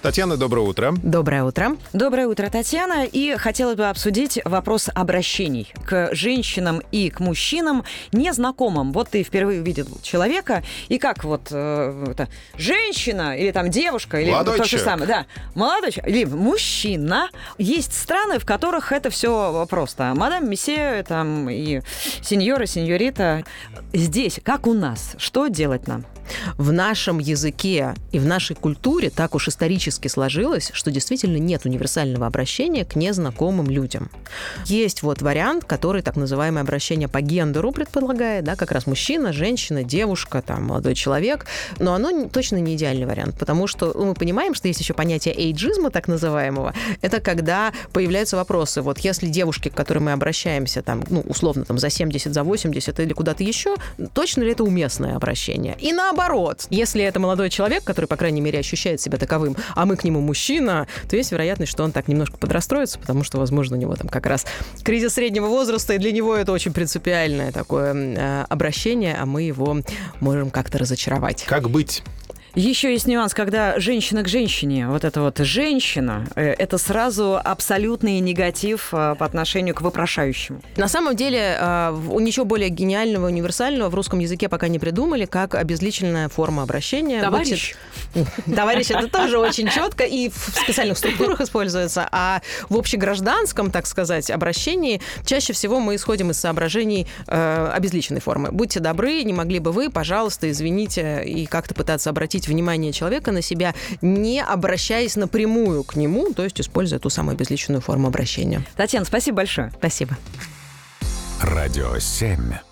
Татьяна, доброе утро. Доброе утро. Доброе утро, Татьяна. И хотела бы обсудить вопрос обращений к женщинам и к мужчинам незнакомым. Вот ты впервые увидел человека, и как вот э, это, женщина или там девушка, или Молодой то же самое, да, молодой человек, или мужчина. Есть страны, в которых это все просто. Мадам, месье, там, и сеньора, сеньорита. Здесь, как у нас, что делать нам? В нашем языке и в нашей культуре так уж исторически сложилось, что действительно нет универсального обращения к незнакомым людям. Есть вот вариант, который так называемое обращение по гендеру предполагает, да, как раз мужчина, женщина, девушка, там, молодой человек, но оно точно не идеальный вариант, потому что ну, мы понимаем, что есть еще понятие эйджизма, так называемого, это когда появляются вопросы, вот если девушке, к которой мы обращаемся, там, ну, условно, там, за 70, за 80 или куда-то еще, точно ли это уместное обращение? И наоборот, если это молодой человек, который, по крайней мере, ощущает себя таковым, а мы к нему мужчина, то есть вероятность, что он так немножко подрастроится, потому что, возможно, у него там как раз кризис среднего возраста, и для него это очень принципиальное такое э, обращение, а мы его можем как-то разочаровать. Как быть? Еще есть нюанс, когда женщина к женщине, вот это вот женщина, э, это сразу абсолютный негатив э, по отношению к вопрошающему. На самом деле, э, ничего более гениального, универсального в русском языке пока не придумали, как обезличенная форма обращения. Товарищ. Товарищ, это тоже очень четко и в специальных структурах используется. А в общегражданском, так сказать, обращении чаще всего мы исходим из соображений э, обезличенной формы. Будьте добры, не могли бы вы, пожалуйста, извините, и как-то пытаться обратить внимание человека на себя, не обращаясь напрямую к нему, то есть используя ту самую обезличенную форму обращения. Татьяна, спасибо большое. Спасибо. Радио 7.